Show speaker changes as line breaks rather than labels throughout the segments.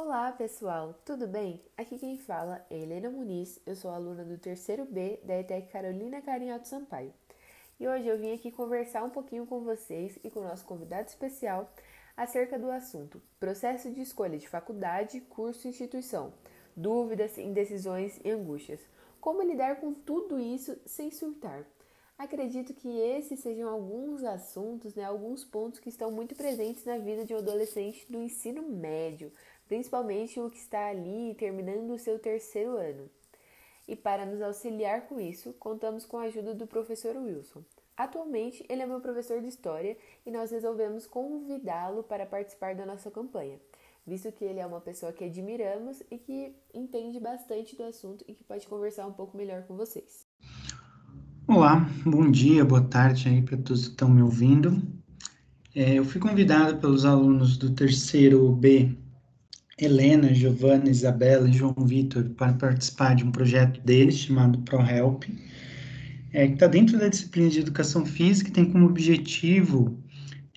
Olá pessoal, tudo bem? Aqui quem fala é Helena Muniz, eu sou aluna do terceiro B da ETEC Carolina Carinhato Sampaio. E hoje eu vim aqui conversar um pouquinho com vocês e com o nosso convidado especial acerca do assunto processo de escolha de faculdade, curso e instituição, dúvidas, indecisões e angústias. Como lidar com tudo isso sem surtar? Acredito que esses sejam alguns assuntos, né, alguns pontos que estão muito presentes na vida de um adolescente do ensino médio, principalmente o que está ali terminando o seu terceiro ano. E para nos auxiliar com isso, contamos com a ajuda do professor Wilson. Atualmente, ele é meu professor de História e nós resolvemos convidá-lo para participar da nossa campanha, visto que ele é uma pessoa que admiramos e que entende bastante do assunto e que pode conversar um pouco melhor com vocês.
Olá, bom dia, boa tarde aí para todos que estão me ouvindo. É, eu fui convidado pelos alunos do terceiro B Helena, Giovana, Isabela e João Vitor para participar de um projeto deles chamado ProHelp, é, que está dentro da disciplina de Educação Física e tem como objetivo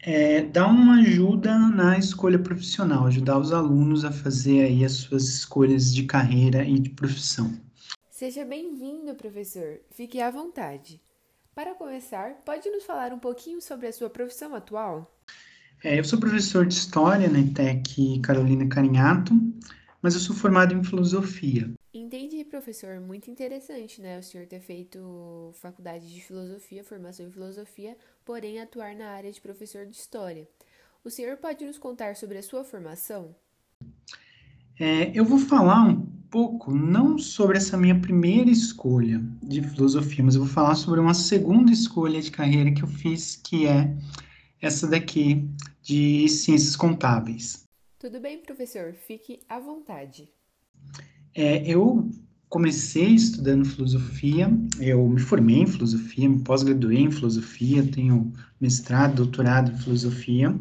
é, dar uma ajuda na escolha profissional, ajudar os alunos a fazer aí as suas escolhas de carreira e de profissão.
Seja bem-vindo, professor. Fique à vontade. Para começar, pode nos falar um pouquinho sobre a sua profissão atual?
É, eu sou professor de História na ITEC Carolina Carinhato, mas eu sou formado em Filosofia.
Entendi, professor. Muito interessante, né? O senhor ter feito faculdade de Filosofia, formação em Filosofia, porém atuar na área de professor de História. O senhor pode nos contar sobre a sua formação?
É, eu vou falar um pouco, não sobre essa minha primeira escolha de filosofia, mas eu vou falar sobre uma segunda escolha de carreira que eu fiz, que é essa daqui de ciências contábeis.
Tudo bem, professor, fique à vontade.
É, eu comecei estudando filosofia, eu me formei em filosofia, me pós-graduei em filosofia, tenho mestrado, doutorado em filosofia,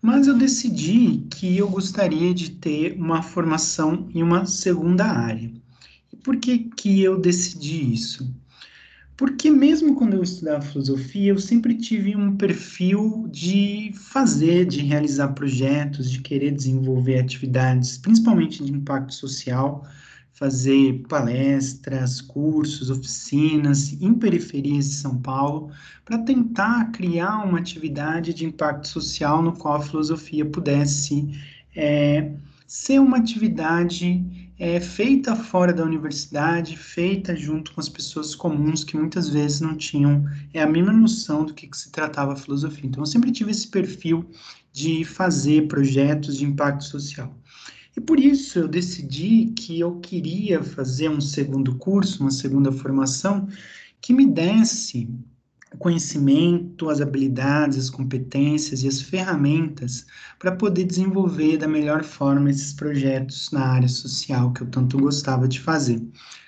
mas eu decidi que eu gostaria de ter uma formação em uma segunda área. E por que, que eu decidi isso? Porque mesmo quando eu estudava filosofia, eu sempre tive um perfil de fazer, de realizar projetos, de querer desenvolver atividades, principalmente de impacto social, fazer palestras, cursos, oficinas em periferias de São Paulo, para tentar criar uma atividade de impacto social no qual a filosofia pudesse é, ser uma atividade é, feita fora da universidade, feita junto com as pessoas comuns que muitas vezes não tinham é, a mínima noção do que, que se tratava a filosofia. Então, eu sempre tive esse perfil de fazer projetos de impacto social. E por isso eu decidi que eu queria fazer um segundo curso, uma segunda formação, que me desse o conhecimento, as habilidades, as competências e as ferramentas para poder desenvolver da melhor forma esses projetos na área social que eu tanto gostava de fazer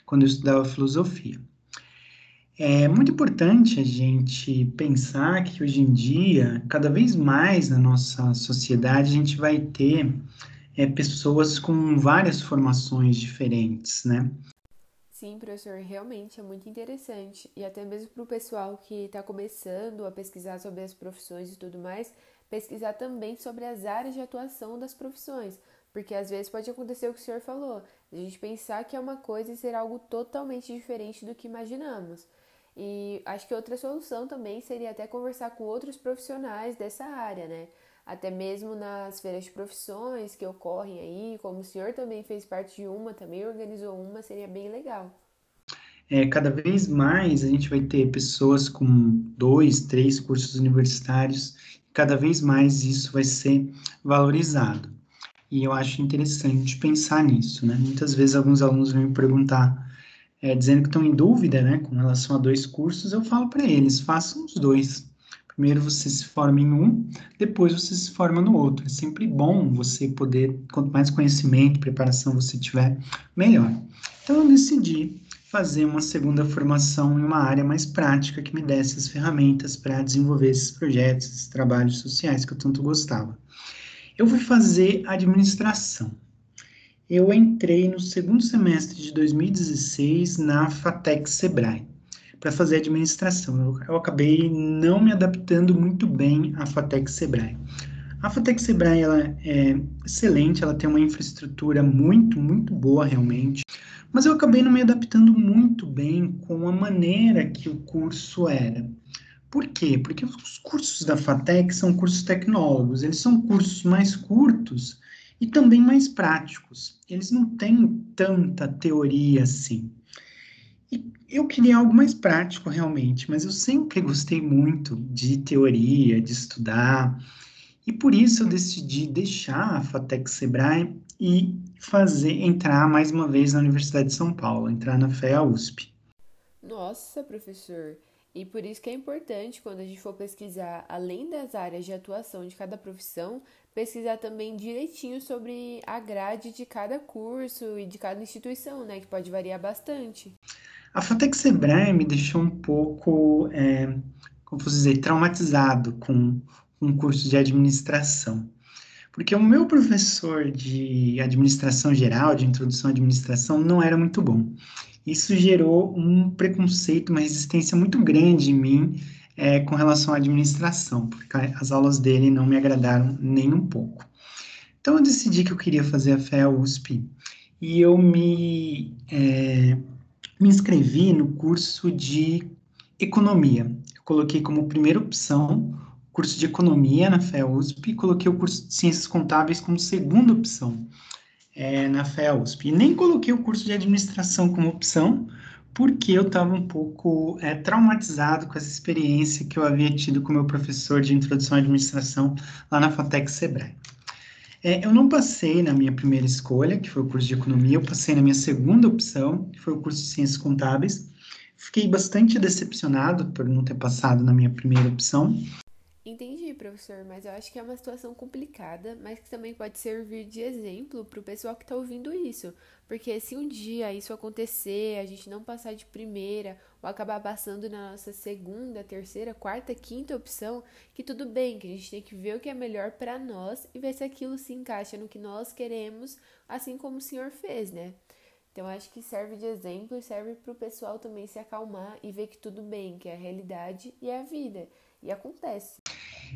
quando eu estudava filosofia. É muito importante a gente pensar que hoje em dia, cada vez mais na nossa sociedade, a gente vai ter é, pessoas com várias formações diferentes, né?
Sim, professor, realmente é muito interessante. E até mesmo para o pessoal que está começando a pesquisar sobre as profissões e tudo mais, pesquisar também sobre as áreas de atuação das profissões. Porque às vezes pode acontecer o que o senhor falou, a gente pensar que é uma coisa e ser algo totalmente diferente do que imaginamos. E acho que outra solução também seria até conversar com outros profissionais dessa área, né? Até mesmo nas feiras de profissões que ocorrem aí, como o senhor também fez parte de uma, também organizou uma, seria bem legal.
É, cada vez mais a gente vai ter pessoas com dois, três cursos universitários, cada vez mais isso vai ser valorizado. E eu acho interessante pensar nisso, né? Muitas vezes alguns alunos vêm me perguntar, é, dizendo que estão em dúvida, né, com relação a dois cursos, eu falo para eles, façam os dois Primeiro você se forma em um, depois você se forma no outro. É sempre bom você poder, quanto mais conhecimento, preparação você tiver, melhor. Então eu decidi fazer uma segunda formação em uma área mais prática que me desse as ferramentas para desenvolver esses projetos, esses trabalhos sociais que eu tanto gostava. Eu fui fazer administração. Eu entrei no segundo semestre de 2016 na FATEC Sebrae para fazer administração. Eu, eu, acabei não me adaptando muito bem à FATEC Sebrae. A Fatec Sebrae ela é excelente, ela tem uma infraestrutura muito, muito boa realmente, mas eu acabei não me adaptando muito bem com a maneira que o curso era. Por quê? Porque os cursos da FATEC são cursos tecnólogos, eles são cursos mais curtos e também mais práticos. Eles não têm tanta teoria assim. E eu queria algo mais prático realmente, mas eu sempre gostei muito de teoria, de estudar, e por isso eu decidi deixar a FATEC Sebrae e fazer entrar mais uma vez na Universidade de São Paulo, entrar na FEA USP.
Nossa, professor, e por isso que é importante, quando a gente for pesquisar, além das áreas de atuação de cada profissão, pesquisar também direitinho sobre a grade de cada curso e de cada instituição, né? Que pode variar bastante.
A Fatec Sebrae me deixou um pouco, é, como posso dizer, traumatizado com um curso de administração. Porque o meu professor de administração geral, de introdução à administração, não era muito bom. Isso gerou um preconceito, uma resistência muito grande em mim é, com relação à administração, porque as aulas dele não me agradaram nem um pouco. Então eu decidi que eu queria fazer a FEA USP e eu me, é, me inscrevi no curso de economia. Eu coloquei como primeira opção curso de economia na FEA USP e coloquei o curso de ciências contábeis como segunda opção é, na FEA USP. E nem coloquei o curso de administração como opção, porque eu estava um pouco é, traumatizado com essa experiência que eu havia tido com meu professor de introdução à administração lá na FATEC Sebrae. É, eu não passei na minha primeira escolha, que foi o curso de economia, eu passei na minha segunda opção, que foi o curso de ciências contábeis. Fiquei bastante decepcionado por não ter passado na minha primeira opção,
Entendi, professor, mas eu acho que é uma situação complicada, mas que também pode servir de exemplo para o pessoal que está ouvindo isso. Porque se um dia isso acontecer, a gente não passar de primeira ou acabar passando na nossa segunda, terceira, quarta, quinta opção, que tudo bem, que a gente tem que ver o que é melhor para nós e ver se aquilo se encaixa no que nós queremos, assim como o senhor fez, né? Então acho que serve de exemplo e serve para o pessoal também se acalmar e ver que tudo bem, que é a realidade e é a vida. E acontece.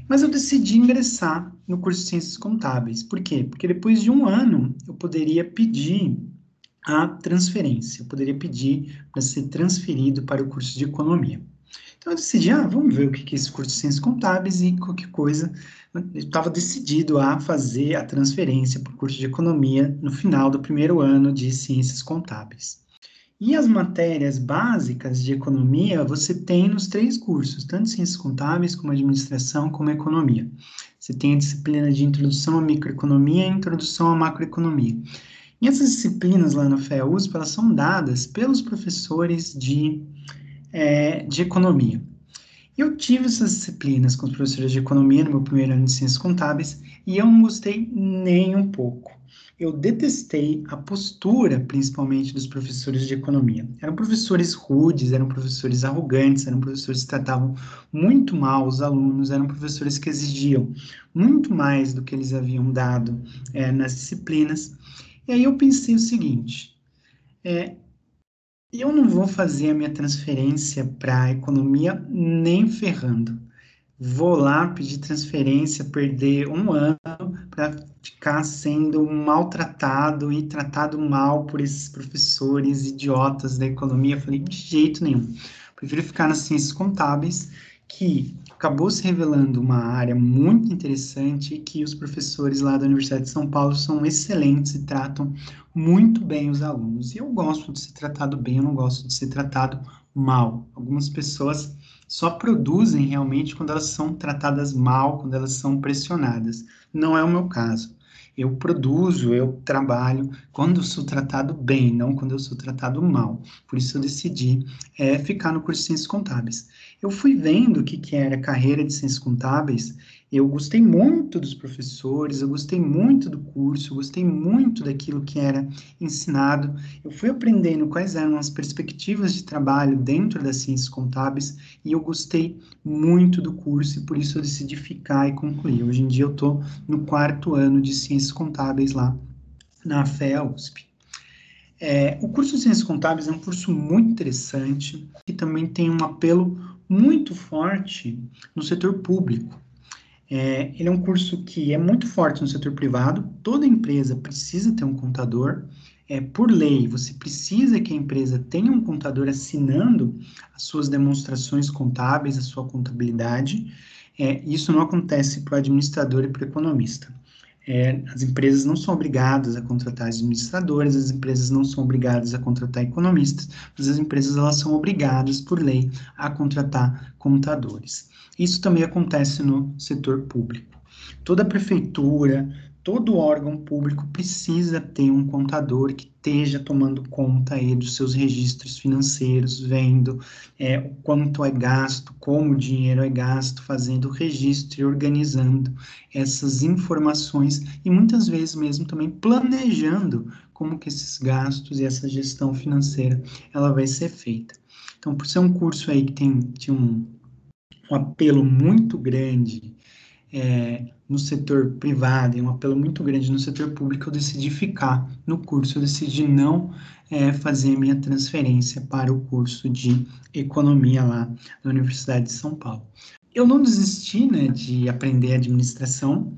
Mas eu decidi ingressar no curso de Ciências Contábeis. Por quê? Porque depois de um ano eu poderia pedir a transferência, eu poderia pedir para ser transferido para o curso de Economia. Então eu decidi, ah, vamos ver o que é esse curso de Ciências Contábeis e qualquer coisa. Eu estava decidido a fazer a transferência para o curso de Economia no final do primeiro ano de Ciências Contábeis. E as matérias básicas de economia você tem nos três cursos, tanto ciências contábeis, como administração, como economia. Você tem a disciplina de introdução à microeconomia e introdução à macroeconomia. E essas disciplinas lá na FEA USP, elas são dadas pelos professores de, é, de economia. Eu tive essas disciplinas com os professores de economia no meu primeiro ano de ciências contábeis e eu não gostei nem um pouco eu detestei a postura, principalmente dos professores de economia. Eram professores rudes, eram professores arrogantes, eram professores que tratavam muito mal os alunos, eram professores que exigiam muito mais do que eles haviam dado é, nas disciplinas. E aí eu pensei o seguinte: é, eu não vou fazer a minha transferência para a economia nem ferrando vou lá pedir transferência, perder um ano para ficar sendo maltratado e tratado mal por esses professores idiotas da economia. falei, de jeito nenhum. Prefiro ficar nas ciências contábeis, que acabou se revelando uma área muito interessante que os professores lá da Universidade de São Paulo são excelentes e tratam muito bem os alunos. E eu gosto de ser tratado bem, eu não gosto de ser tratado mal. Algumas pessoas só produzem realmente quando elas são tratadas mal, quando elas são pressionadas. Não é o meu caso. Eu produzo, eu trabalho quando eu sou tratado bem, não quando eu sou tratado mal. Por isso eu decidi é, ficar no curso de Ciências Contábeis. Eu fui vendo o que, que era carreira de Ciências Contábeis eu gostei muito dos professores, eu gostei muito do curso, eu gostei muito daquilo que era ensinado. Eu fui aprendendo quais eram as perspectivas de trabalho dentro das ciências contábeis e eu gostei muito do curso e por isso eu decidi ficar e concluir. Hoje em dia eu estou no quarto ano de ciências contábeis lá na FEA USP. É, o curso de Ciências Contábeis é um curso muito interessante e também tem um apelo muito forte no setor público. É, ele é um curso que é muito forte no setor privado, toda empresa precisa ter um contador, é, por lei, você precisa que a empresa tenha um contador assinando as suas demonstrações contábeis, a sua contabilidade. É, isso não acontece para o administrador e para o economista. É, as empresas não são obrigadas a contratar administradores, as empresas não são obrigadas a contratar economistas, mas as empresas elas são obrigadas, por lei, a contratar contadores. Isso também acontece no setor público. Toda prefeitura, todo órgão público precisa ter um contador que esteja tomando conta aí dos seus registros financeiros, vendo é, o quanto é gasto, como o dinheiro é gasto, fazendo o registro e organizando essas informações e muitas vezes mesmo também planejando como que esses gastos e essa gestão financeira ela vai ser feita. Então, por ser um curso aí que tem, tem um, um apelo muito grande é, no setor privado e um apelo muito grande no setor público, eu decidi ficar no curso, eu decidi não é, fazer minha transferência para o curso de economia lá na Universidade de São Paulo. Eu não desisti né, de aprender administração.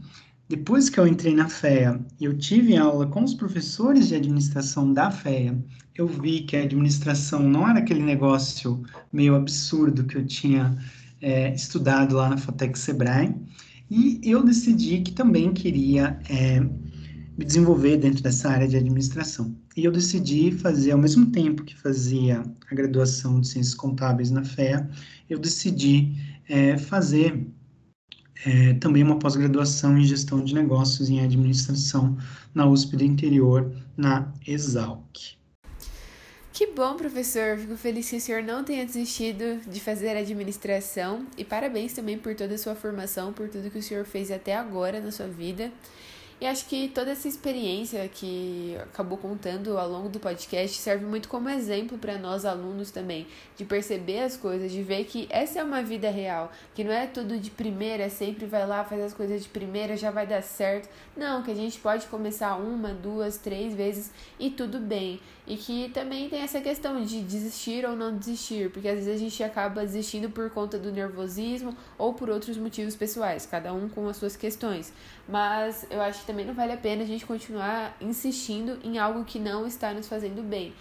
Depois que eu entrei na FEA e eu tive aula com os professores de administração da FEA, eu vi que a administração não era aquele negócio meio absurdo que eu tinha é, estudado lá na Fotec Sebrae, e eu decidi que também queria é, me desenvolver dentro dessa área de administração. E eu decidi fazer, ao mesmo tempo que fazia a graduação de Ciências Contábeis na FEA, eu decidi é, fazer é, também uma pós-graduação em Gestão de Negócios em Administração na USP do Interior, na Exalc.
Que bom, professor. Fico feliz que o senhor não tenha desistido de fazer administração e parabéns também por toda a sua formação, por tudo que o senhor fez até agora na sua vida. E acho que toda essa experiência que acabou contando ao longo do podcast serve muito como exemplo para nós alunos também, de perceber as coisas, de ver que essa é uma vida real, que não é tudo de primeira, sempre vai lá, faz as coisas de primeira, já vai dar certo. Não, que a gente pode começar uma, duas, três vezes e tudo bem. E que também tem essa questão de desistir ou não desistir, porque às vezes a gente acaba desistindo por conta do nervosismo ou por outros motivos pessoais, cada um com as suas questões. Mas eu acho também não vale a pena a gente continuar insistindo em algo que não está nos fazendo bem.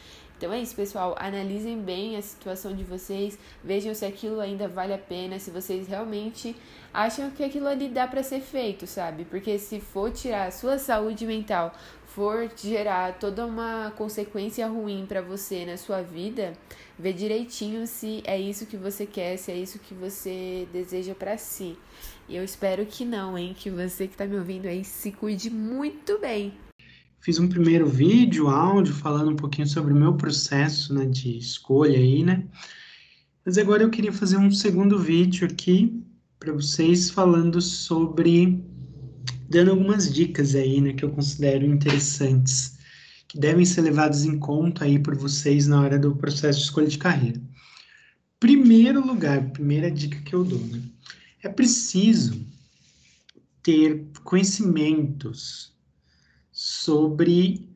Então é isso, pessoal. Analisem bem a situação de vocês, vejam se aquilo ainda vale a pena, se vocês realmente acham que aquilo ali dá para ser feito, sabe? Porque se for tirar a sua saúde mental, for gerar toda uma consequência ruim para você na sua vida, vê direitinho se é isso que você quer, se é isso que você deseja para si. E eu espero que não, hein? Que você que tá me ouvindo aí se cuide muito bem.
Fiz um primeiro vídeo, áudio, falando um pouquinho sobre o meu processo né, de escolha aí, né? Mas agora eu queria fazer um segundo vídeo aqui para vocês falando sobre dando algumas dicas aí, né, que eu considero interessantes, que devem ser levadas em conta aí por vocês na hora do processo de escolha de carreira. Primeiro lugar, primeira dica que eu dou, né, é preciso ter conhecimentos sobre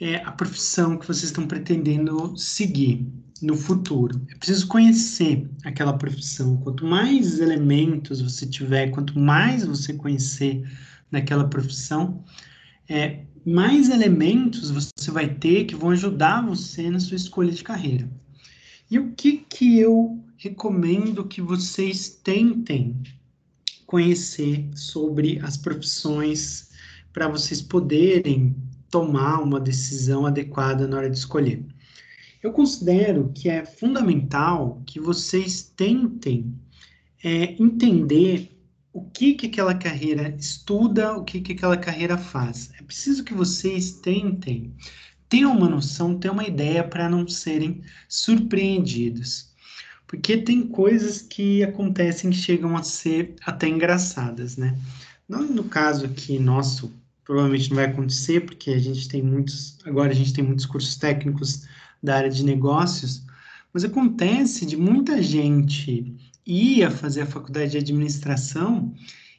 é, a profissão que vocês estão pretendendo seguir no futuro. É preciso conhecer aquela profissão. Quanto mais elementos você tiver, quanto mais você conhecer naquela profissão, é, mais elementos você vai ter que vão ajudar você na sua escolha de carreira. E o que, que eu recomendo que vocês tentem conhecer sobre as profissões para vocês poderem tomar uma decisão adequada na hora de escolher? Eu considero que é fundamental que vocês tentem é, entender o que, que aquela carreira estuda, o que, que aquela carreira faz. É preciso que vocês tentem ter uma noção, ter uma ideia para não serem surpreendidos. Porque tem coisas que acontecem que chegam a ser até engraçadas, né? Não no caso aqui nosso, provavelmente não vai acontecer, porque a gente tem muitos, agora a gente tem muitos cursos técnicos da área de negócios, mas acontece de muita gente ia fazer a faculdade de administração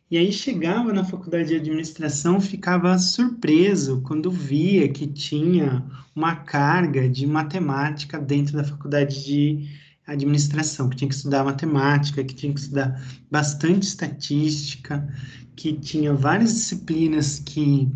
e aí chegava na faculdade de administração, ficava surpreso quando via que tinha uma carga de matemática dentro da faculdade de administração, que tinha que estudar matemática, que tinha que estudar bastante estatística, que tinha várias disciplinas que,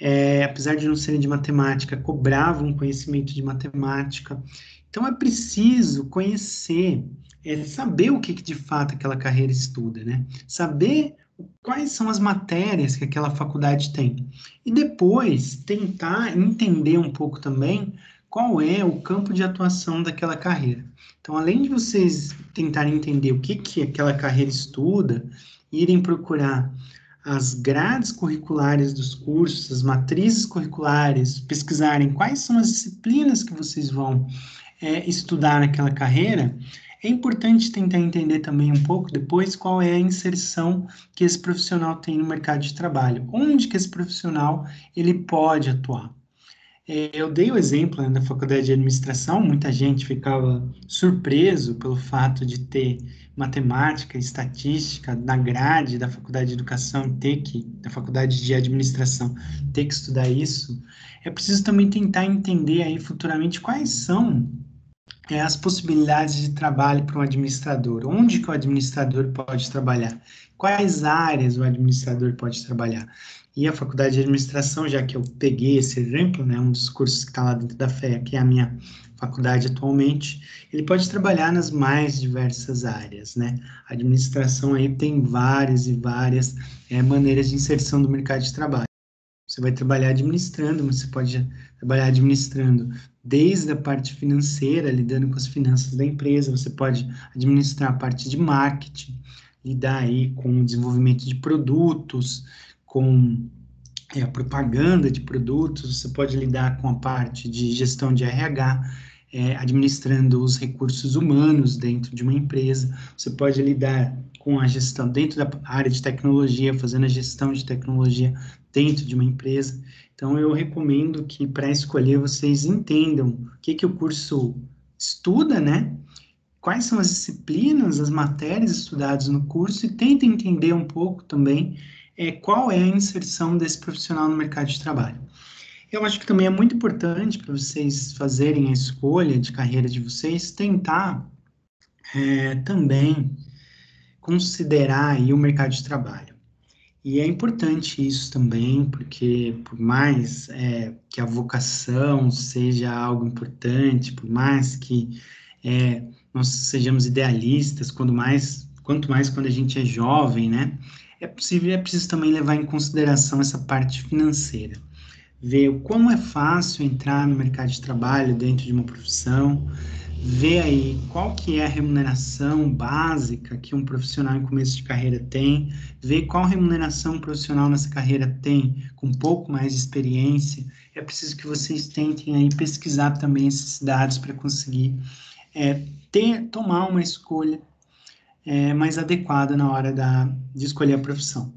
é, apesar de não serem de matemática, cobravam conhecimento de matemática. Então, é preciso conhecer, é, saber o que, que de fato aquela carreira estuda, né? Saber quais são as matérias que aquela faculdade tem. E depois tentar entender um pouco também qual é o campo de atuação daquela carreira. Então, além de vocês tentarem entender o que, que aquela carreira estuda, irem procurar as grades curriculares dos cursos, as matrizes curriculares, pesquisarem quais são as disciplinas que vocês vão é, estudar naquela carreira, é importante tentar entender também um pouco depois qual é a inserção que esse profissional tem no mercado de trabalho, onde que esse profissional ele pode atuar. É, eu dei o exemplo né, da faculdade de administração, muita gente ficava surpreso pelo fato de ter matemática, estatística na grade da faculdade de educação, ter que, da faculdade de administração, ter que estudar isso. É preciso também tentar entender aí futuramente quais são é, as possibilidades de trabalho para um administrador. Onde que o administrador pode trabalhar? Quais áreas o administrador pode trabalhar? E a faculdade de administração, já que eu peguei esse exemplo, né, um dos cursos que está lá dentro da FEA, que é a minha faculdade atualmente, ele pode trabalhar nas mais diversas áreas, né? A administração aí tem várias e várias é, maneiras de inserção do mercado de trabalho. Você vai trabalhar administrando, mas você pode trabalhar administrando desde a parte financeira, lidando com as finanças da empresa, você pode administrar a parte de marketing, lidar aí com o desenvolvimento de produtos, com é, a propaganda de produtos, você pode lidar com a parte de gestão de RH, é, administrando os recursos humanos dentro de uma empresa, você pode lidar com a gestão dentro da área de tecnologia, fazendo a gestão de tecnologia dentro de uma empresa. Então, eu recomendo que para escolher vocês entendam o que, que o curso estuda, né? Quais são as disciplinas, as matérias estudadas no curso e tentem entender um pouco também é, qual é a inserção desse profissional no mercado de trabalho. Eu acho que também é muito importante para vocês fazerem a escolha de carreira de vocês, tentar é, também considerar aí o mercado de trabalho. E é importante isso também, porque por mais é, que a vocação seja algo importante, por mais que é, nós sejamos idealistas, quando mais, quanto mais quando a gente é jovem, né? É possível, é preciso também levar em consideração essa parte financeira. Ver o como é fácil entrar no mercado de trabalho dentro de uma profissão, ver aí qual que é a remuneração básica que um profissional em começo de carreira tem, ver qual remuneração um profissional nessa carreira tem com um pouco mais de experiência. É preciso que vocês tentem aí pesquisar também esses dados para conseguir é, ter, tomar uma escolha é, mais adequada na hora da, de escolher a profissão.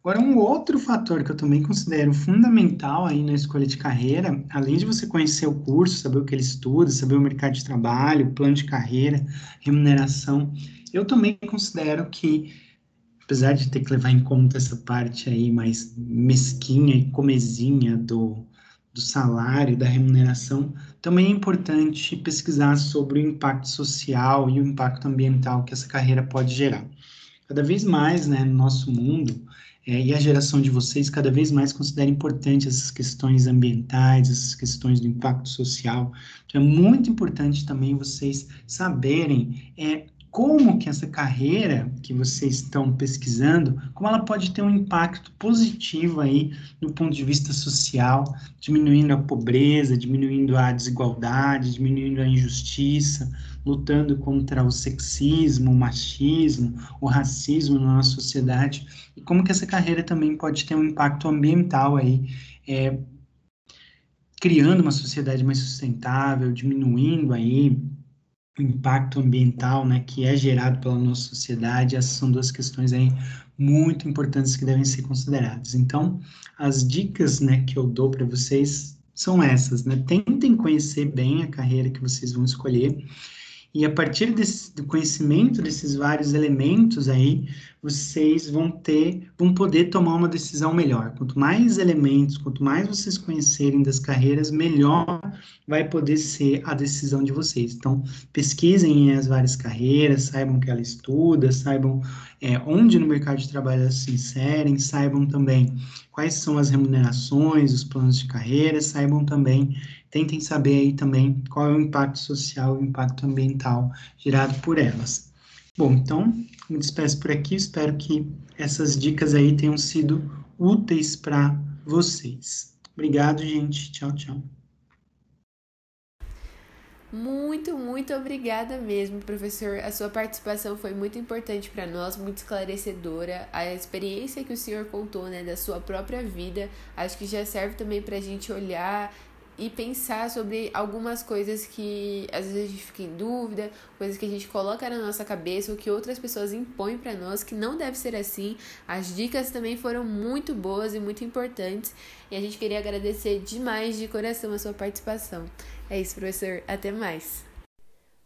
Agora, um outro fator que eu também considero fundamental aí na escolha de carreira, além de você conhecer o curso, saber o que ele estuda, saber o mercado de trabalho, plano de carreira, remuneração, eu também considero que, apesar de ter que levar em conta essa parte aí mais mesquinha e comezinha do, do salário, da remuneração, também é importante pesquisar sobre o impacto social e o impacto ambiental que essa carreira pode gerar. Cada vez mais, né, no nosso mundo, é, e a geração de vocês cada vez mais considera importante essas questões ambientais, essas questões do impacto social. Então, é muito importante também vocês saberem é, como que essa carreira que vocês estão pesquisando, como ela pode ter um impacto positivo aí no ponto de vista social, diminuindo a pobreza, diminuindo a desigualdade, diminuindo a injustiça, lutando contra o sexismo, o machismo, o racismo na nossa sociedade, e como que essa carreira também pode ter um impacto ambiental aí, é, criando uma sociedade mais sustentável, diminuindo aí impacto ambiental, né, que é gerado pela nossa sociedade, essas são duas questões aí muito importantes que devem ser consideradas. Então, as dicas, né, que eu dou para vocês são essas, né? Tentem conhecer bem a carreira que vocês vão escolher E a partir desse, do conhecimento desses vários elementos aí, vocês vão ter, vão poder tomar uma decisão melhor. Quanto mais elementos, quanto mais vocês conhecerem das carreiras, melhor vai poder ser a decisão de vocês. Então, pesquisem as várias carreiras, saibam que ela estuda, saibam é, onde no mercado de trabalho elas se inserem, saibam também quais são as remunerações, os planos de carreira, saibam também tentem saber aí também qual é o impacto social e o impacto ambiental gerado por elas. Bom, então, me despeço por aqui, espero que essas dicas aí tenham sido úteis para vocês. Obrigado, gente. Tchau, tchau.
Muito, muito obrigada mesmo, professor. A sua participação foi muito importante para nós, muito esclarecedora. A experiência que o senhor contou, né, da sua própria vida, acho que já serve também para a gente olhar e pensar sobre algumas coisas que às vezes a gente fica em dúvida, coisas que a gente coloca na nossa cabeça ou que outras pessoas impõem para nós que não deve ser assim. As dicas também foram muito boas e muito importantes e a gente queria agradecer demais de coração a sua participação. É isso, professor. Até mais.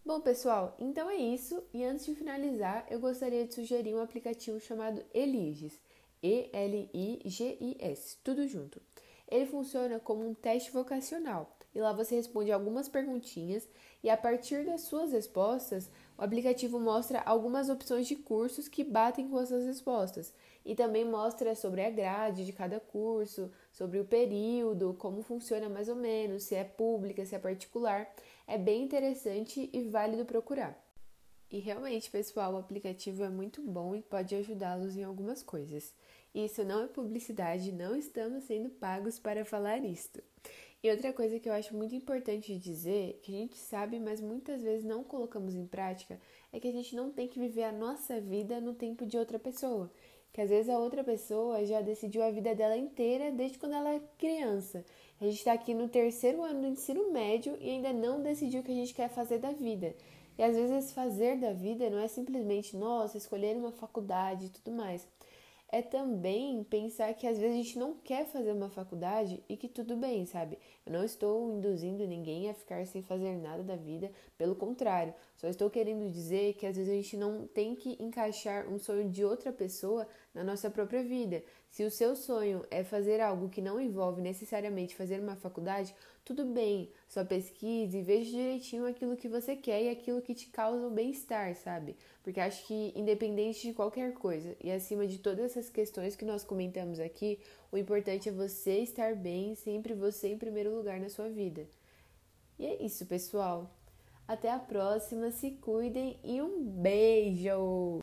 Bom, pessoal, então é isso. E antes de finalizar, eu gostaria de sugerir um aplicativo chamado Eliges. E-L-I-G-I-S, tudo junto. Ele funciona como um teste vocacional e lá você responde algumas perguntinhas e a partir das suas respostas, o aplicativo mostra algumas opções de cursos que batem com essas respostas e também mostra sobre a grade de cada curso, sobre o período, como funciona mais ou menos, se é pública, se é particular. É bem interessante e válido procurar. E realmente, pessoal, o aplicativo é muito bom e pode ajudá-los em algumas coisas. Isso não é publicidade, não estamos sendo pagos para falar isto. E outra coisa que eu acho muito importante dizer, que a gente sabe, mas muitas vezes não colocamos em prática, é que a gente não tem que viver a nossa vida no tempo de outra pessoa. Que às vezes a outra pessoa já decidiu a vida dela inteira desde quando ela é criança. A gente está aqui no terceiro ano do ensino médio e ainda não decidiu o que a gente quer fazer da vida. E às vezes fazer da vida não é simplesmente, nossa, escolher uma faculdade e tudo mais é também pensar que às vezes a gente não quer fazer uma faculdade e que tudo bem, sabe? Eu não estou induzindo ninguém a ficar sem fazer nada da vida, pelo contrário, só estou querendo dizer que às vezes a gente não tem que encaixar um sonho de outra pessoa na nossa própria vida. Se o seu sonho é fazer algo que não envolve necessariamente fazer uma faculdade, tudo bem, só pesquise e veja direitinho aquilo que você quer e aquilo que te causa o bem-estar, sabe? Porque acho que independente de qualquer coisa e acima de todas essas questões que nós comentamos aqui, o importante é você estar bem, sempre você em primeiro lugar na sua vida. E é isso, pessoal. Até a próxima, se cuidem e um beijo!